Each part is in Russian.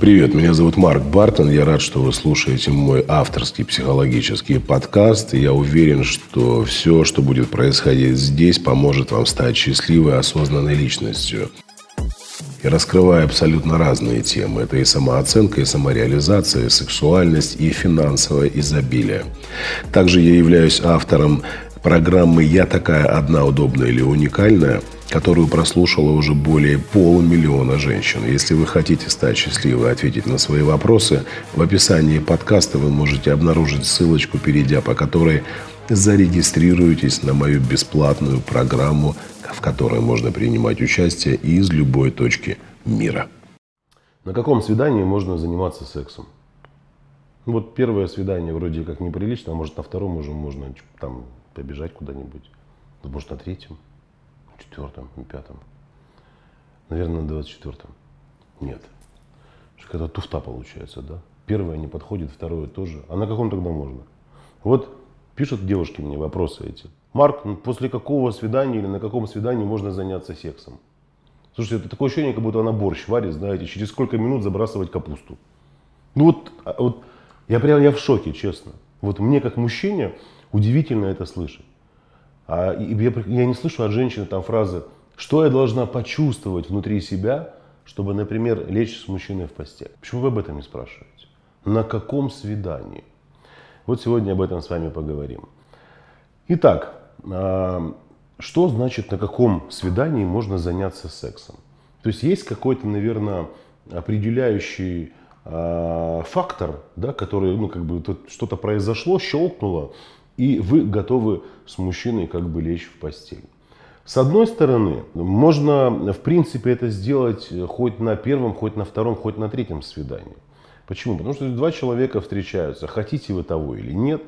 Привет, меня зовут Марк Бартон. Я рад, что вы слушаете мой авторский психологический подкаст. Я уверен, что все, что будет происходить здесь, поможет вам стать счастливой, осознанной личностью. И раскрываю абсолютно разные темы. Это и самооценка, и самореализация, и сексуальность, и финансовое изобилие. Также я являюсь автором программы «Я такая одна, удобная или уникальная», которую прослушало уже более полумиллиона женщин. Если вы хотите стать счастливой и ответить на свои вопросы, в описании подкаста вы можете обнаружить ссылочку, перейдя по которой зарегистрируйтесь на мою бесплатную программу, в которой можно принимать участие из любой точки мира. На каком свидании можно заниматься сексом? Вот первое свидание вроде как неприлично, а может на втором уже можно там побежать куда-нибудь, может на третьем четвертом пятом. Наверное, на двадцать четвертом. Нет. Когда туфта получается, да? Первое не подходит, второе тоже. А на каком тогда можно? Вот пишут девушки мне вопросы эти. Марк, ну, после какого свидания или на каком свидании можно заняться сексом? Слушайте, это такое ощущение, как будто она борщ варит, знаете, через сколько минут забрасывать капусту. Ну вот, а, вот я прям я в шоке, честно. Вот мне как мужчине удивительно это слышать. А я, я не слышу от женщины там фразы, что я должна почувствовать внутри себя, чтобы, например, лечь с мужчиной в постель. Почему вы об этом не спрашиваете? На каком свидании? Вот сегодня об этом с вами поговорим. Итак, а, что значит на каком свидании можно заняться сексом? То есть есть какой-то, наверное, определяющий а, фактор, да, который, ну, как бы что-то произошло, щелкнуло, и вы готовы с мужчиной как бы лечь в постель. С одной стороны, можно в принципе это сделать хоть на первом, хоть на втором, хоть на третьем свидании. Почему? Потому что два человека встречаются, хотите вы того или нет,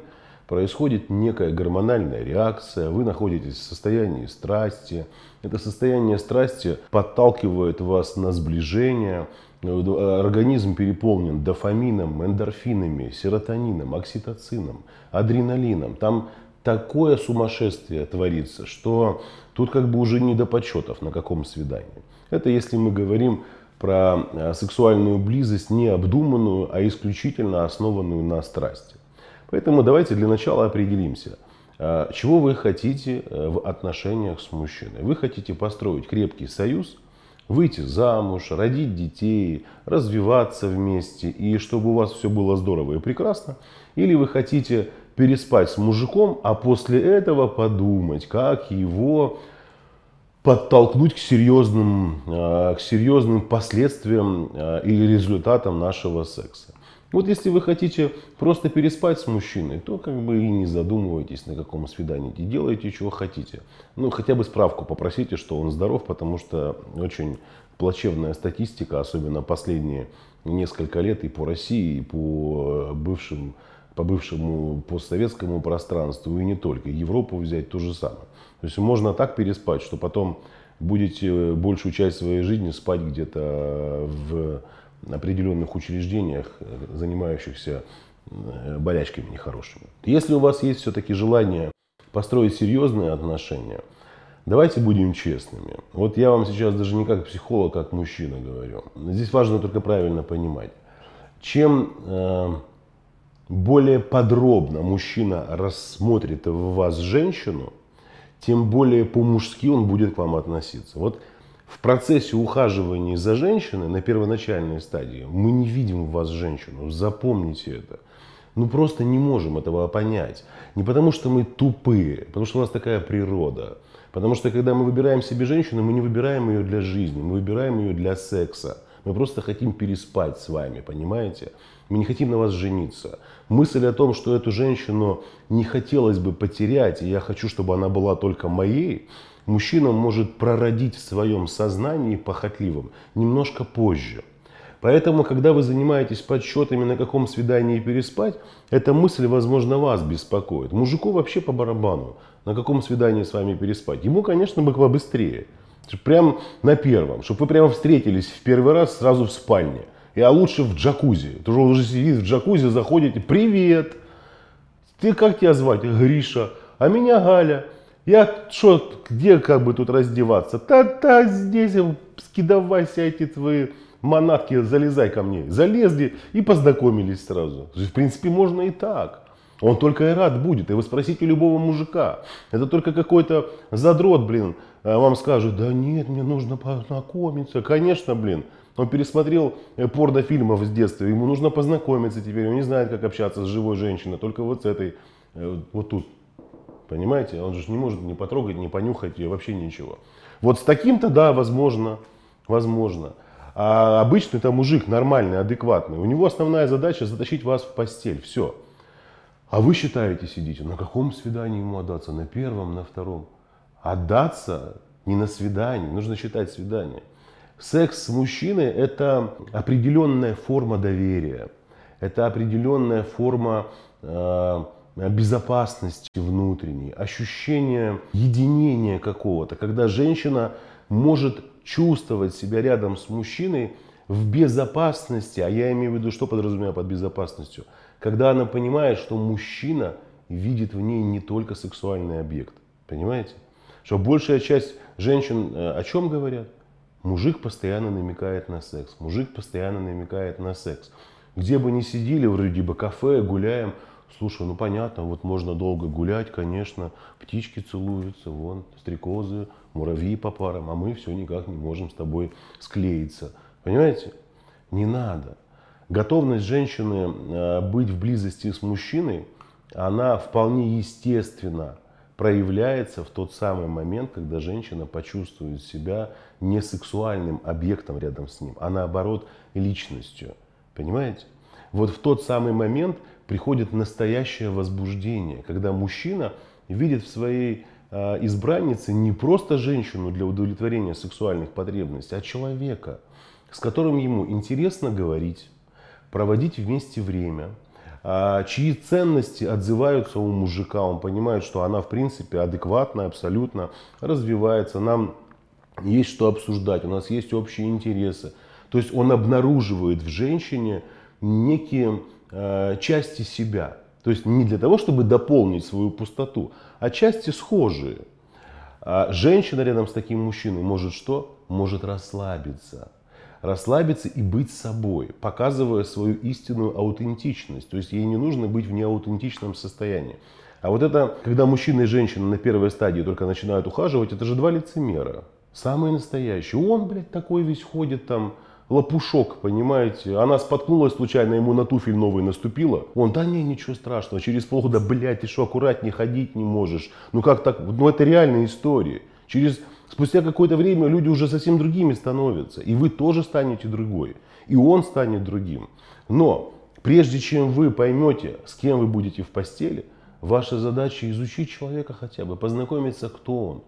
происходит некая гормональная реакция, вы находитесь в состоянии страсти. Это состояние страсти подталкивает вас на сближение, организм переполнен дофамином, эндорфинами, серотонином, окситоцином, адреналином. Там такое сумасшествие творится, что тут как бы уже не до почетов, на каком свидании. Это если мы говорим про э, сексуальную близость не обдуманную, а исключительно основанную на страсти. Поэтому давайте для начала определимся, э, чего вы хотите э, в отношениях с мужчиной. Вы хотите построить крепкий союз, выйти замуж, родить детей, развиваться вместе, и чтобы у вас все было здорово и прекрасно. Или вы хотите переспать с мужиком, а после этого подумать, как его подтолкнуть к серьезным, а, к серьезным последствиям а, и результатам нашего секса. Вот если вы хотите просто переспать с мужчиной, то как бы и не задумывайтесь, на каком свидании. И делайте, чего хотите. Ну, хотя бы справку попросите, что он здоров, потому что очень плачевная статистика, особенно последние несколько лет и по России, и по бывшим по бывшему постсоветскому пространству, и не только. Европу взять то же самое. То есть можно так переспать, что потом будете большую часть своей жизни спать где-то в определенных учреждениях, занимающихся э, болячками нехорошими. Если у вас есть все-таки желание построить серьезные отношения, давайте будем честными. Вот я вам сейчас даже не как психолог, а как мужчина говорю. Здесь важно только правильно понимать. Чем э, более подробно мужчина рассмотрит в вас женщину, тем более по-мужски он будет к вам относиться. Вот в процессе ухаживания за женщиной на первоначальной стадии мы не видим в вас женщину. Запомните это. Ну просто не можем этого понять. Не потому что мы тупые, потому что у нас такая природа. Потому что когда мы выбираем себе женщину, мы не выбираем ее для жизни, мы выбираем ее для секса. Мы просто хотим переспать с вами, понимаете? Мы не хотим на вас жениться. Мысль о том, что эту женщину не хотелось бы потерять, и я хочу, чтобы она была только моей, мужчина может прородить в своем сознании похотливым немножко позже. Поэтому, когда вы занимаетесь подсчетами, на каком свидании переспать, эта мысль, возможно, вас беспокоит. Мужику вообще по барабану, на каком свидании с вами переспать. Ему, конечно, бы побыстрее. Прям на первом, чтобы вы прямо встретились в первый раз сразу в спальне. И, а лучше в джакузи. Ты уже уже сидит в джакузи, заходите, привет, ты как тебя звать? Гриша. А меня Галя. Я что, где как бы тут раздеваться? Та-та, здесь скидавайся эти твои манатки, залезай ко мне. Залезли и познакомились сразу. В принципе, можно и так. Он только и рад будет. И вы спросите любого мужика. Это только какой-то задрот, блин, э, вам скажет, да нет, мне нужно познакомиться. Конечно, блин. Он пересмотрел э, порнофильмов с детства, ему нужно познакомиться теперь, он не знает, как общаться с живой женщиной, только вот с этой, э, вот тут. Понимаете? Он же не может не потрогать, не понюхать ее, вообще ничего. Вот с таким-то, да, возможно, возможно. А обычно это мужик нормальный, адекватный. У него основная задача затащить вас в постель. Все. А вы считаете, сидите, на каком свидании ему отдаться? На первом, на втором? Отдаться не на свидании, нужно считать свидание. Секс с мужчиной – это определенная форма доверия, это определенная форма э, безопасности внутренней, ощущение единения какого-то, когда женщина может чувствовать себя рядом с мужчиной в безопасности, а я имею в виду, что подразумеваю под безопасностью – когда она понимает, что мужчина видит в ней не только сексуальный объект. Понимаете? Что большая часть женщин э, о чем говорят? Мужик постоянно намекает на секс. Мужик постоянно намекает на секс. Где бы ни сидели, вроде бы кафе, гуляем. Слушай, ну понятно, вот можно долго гулять, конечно. Птички целуются, вон, стрекозы, муравьи по парам. А мы все никак не можем с тобой склеиться. Понимаете? Не надо. Готовность женщины э, быть в близости с мужчиной, она вполне естественно проявляется в тот самый момент, когда женщина почувствует себя не сексуальным объектом рядом с ним, а наоборот личностью. Понимаете? Вот в тот самый момент приходит настоящее возбуждение, когда мужчина видит в своей э, избраннице не просто женщину для удовлетворения сексуальных потребностей, а человека, с которым ему интересно говорить, проводить вместе время, чьи ценности отзываются у мужика, он понимает, что она в принципе адекватная, абсолютно развивается, нам есть что обсуждать, у нас есть общие интересы. То есть он обнаруживает в женщине некие э, части себя. То есть не для того, чтобы дополнить свою пустоту, а части схожие. А женщина рядом с таким мужчиной может что? Может расслабиться расслабиться и быть собой, показывая свою истинную аутентичность. То есть ей не нужно быть в неаутентичном состоянии. А вот это, когда мужчина и женщина на первой стадии только начинают ухаживать, это же два лицемера. Самые настоящие. Он, блядь, такой весь ходит там, лопушок, понимаете? Она споткнулась случайно, ему на туфель новый наступила. Он, да не, ничего страшного, через полгода, блядь, ты что, аккуратнее ходить не можешь. Ну как так? Ну это реальная история. Через Спустя какое-то время люди уже совсем другими становятся. И вы тоже станете другой. И он станет другим. Но прежде чем вы поймете, с кем вы будете в постели, ваша задача изучить человека хотя бы, познакомиться, кто он.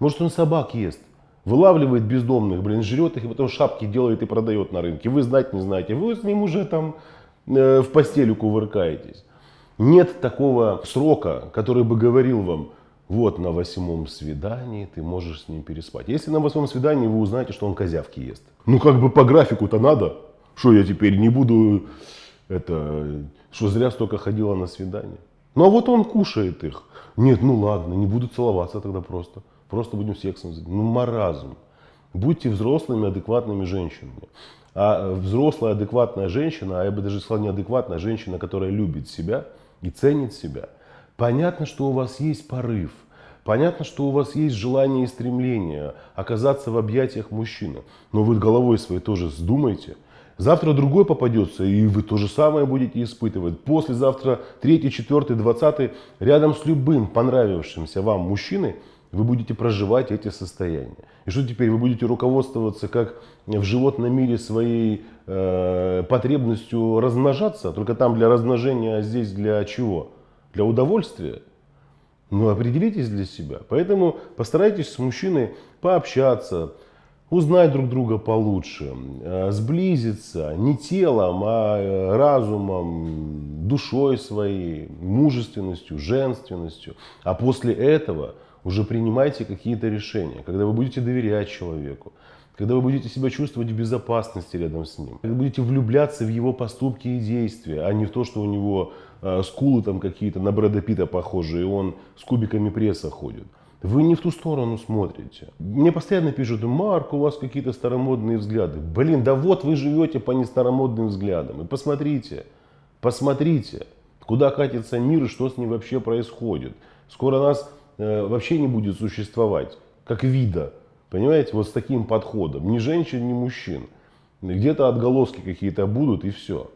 Может, он собак ест, вылавливает бездомных, блин, жрет их и потом шапки делает и продает на рынке. Вы знать не знаете, вы с ним уже там э, в постели кувыркаетесь. Нет такого срока, который бы говорил вам, вот на восьмом свидании ты можешь с ним переспать. Если на восьмом свидании вы узнаете, что он козявки ест. Ну как бы по графику-то надо. Что я теперь не буду, это, что зря столько ходила на свидание. Ну а вот он кушает их. Нет, ну ладно, не буду целоваться тогда просто. Просто будем сексом заниматься. Ну маразм. Будьте взрослыми, адекватными женщинами. А взрослая, адекватная женщина, а я бы даже сказал неадекватная женщина, которая любит себя и ценит себя – Понятно, что у вас есть порыв. Понятно, что у вас есть желание и стремление оказаться в объятиях мужчины. Но вы головой своей тоже сдумайте. Завтра другой попадется, и вы то же самое будете испытывать. Послезавтра третий, четвертый, двадцатый, рядом с любым понравившимся вам мужчиной, вы будете проживать эти состояния. И что теперь, вы будете руководствоваться как в животном мире своей э, потребностью размножаться, только там для размножения, а здесь для чего? Для удовольствия, ну определитесь для себя. Поэтому постарайтесь с мужчиной пообщаться, узнать друг друга получше, э, сблизиться не телом, а э, разумом, душой своей, мужественностью, женственностью. А после этого уже принимайте какие-то решения, когда вы будете доверять человеку, когда вы будете себя чувствовать в безопасности рядом с ним, когда будете влюбляться в его поступки и действия, а не в то, что у него э, скулы там какие-то на Брэда Питта похожие, и он с кубиками пресса ходит. Вы не в ту сторону смотрите. Мне постоянно пишут, Марк, у вас какие-то старомодные взгляды. Блин, да вот вы живете по нестаромодным взглядам. И посмотрите, посмотрите, куда катится мир и что с ним вообще происходит. Скоро нас э, вообще не будет существовать, как вида. Понимаете, вот с таким подходом. Ни женщин, ни мужчин. Где-то отголоски какие-то будут и все.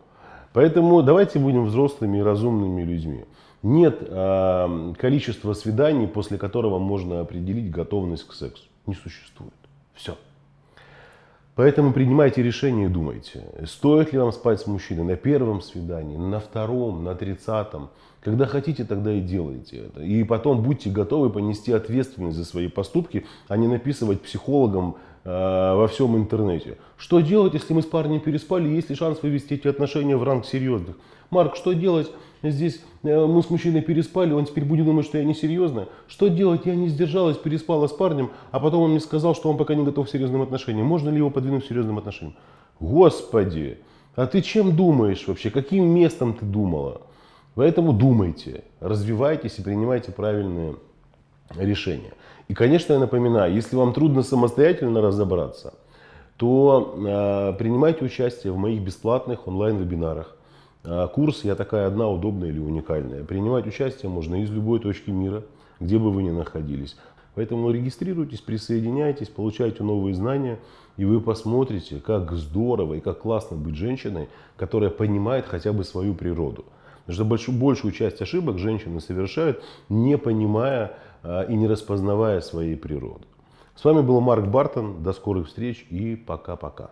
Поэтому давайте будем взрослыми и разумными людьми. Нет э, количества свиданий, после которого можно определить готовность к сексу. Не существует. Все. Поэтому принимайте решение и думайте, стоит ли вам спать с мужчиной на первом свидании, на втором, на тридцатом. Когда хотите, тогда и делайте это. И потом будьте готовы понести ответственность за свои поступки, а не написывать психологам во всем интернете. Что делать, если мы с парнем переспали, есть ли шанс вывести эти отношения в ранг серьезных? Марк, что делать? Здесь э, мы с мужчиной переспали, он теперь будет думать, что я несерьезная. Что делать? Я не сдержалась, переспала с парнем, а потом он мне сказал, что он пока не готов к серьезным отношениям. Можно ли его подвинуть к серьезным отношениям? Господи, а ты чем думаешь вообще? Каким местом ты думала? Поэтому думайте, развивайтесь и принимайте правильные решения. И, конечно, я напоминаю, если вам трудно самостоятельно разобраться, то э, принимайте участие в моих бесплатных онлайн-вебинарах а, курс «Я такая одна, удобная или уникальная». Принимать участие можно из любой точки мира, где бы вы ни находились. Поэтому регистрируйтесь, присоединяйтесь, получайте новые знания, и вы посмотрите, как здорово и как классно быть женщиной, которая понимает хотя бы свою природу. Потому что большую, большую часть ошибок женщины совершают, не понимая и не распознавая своей природы. С вами был Марк Бартон. До скорых встреч и пока-пока.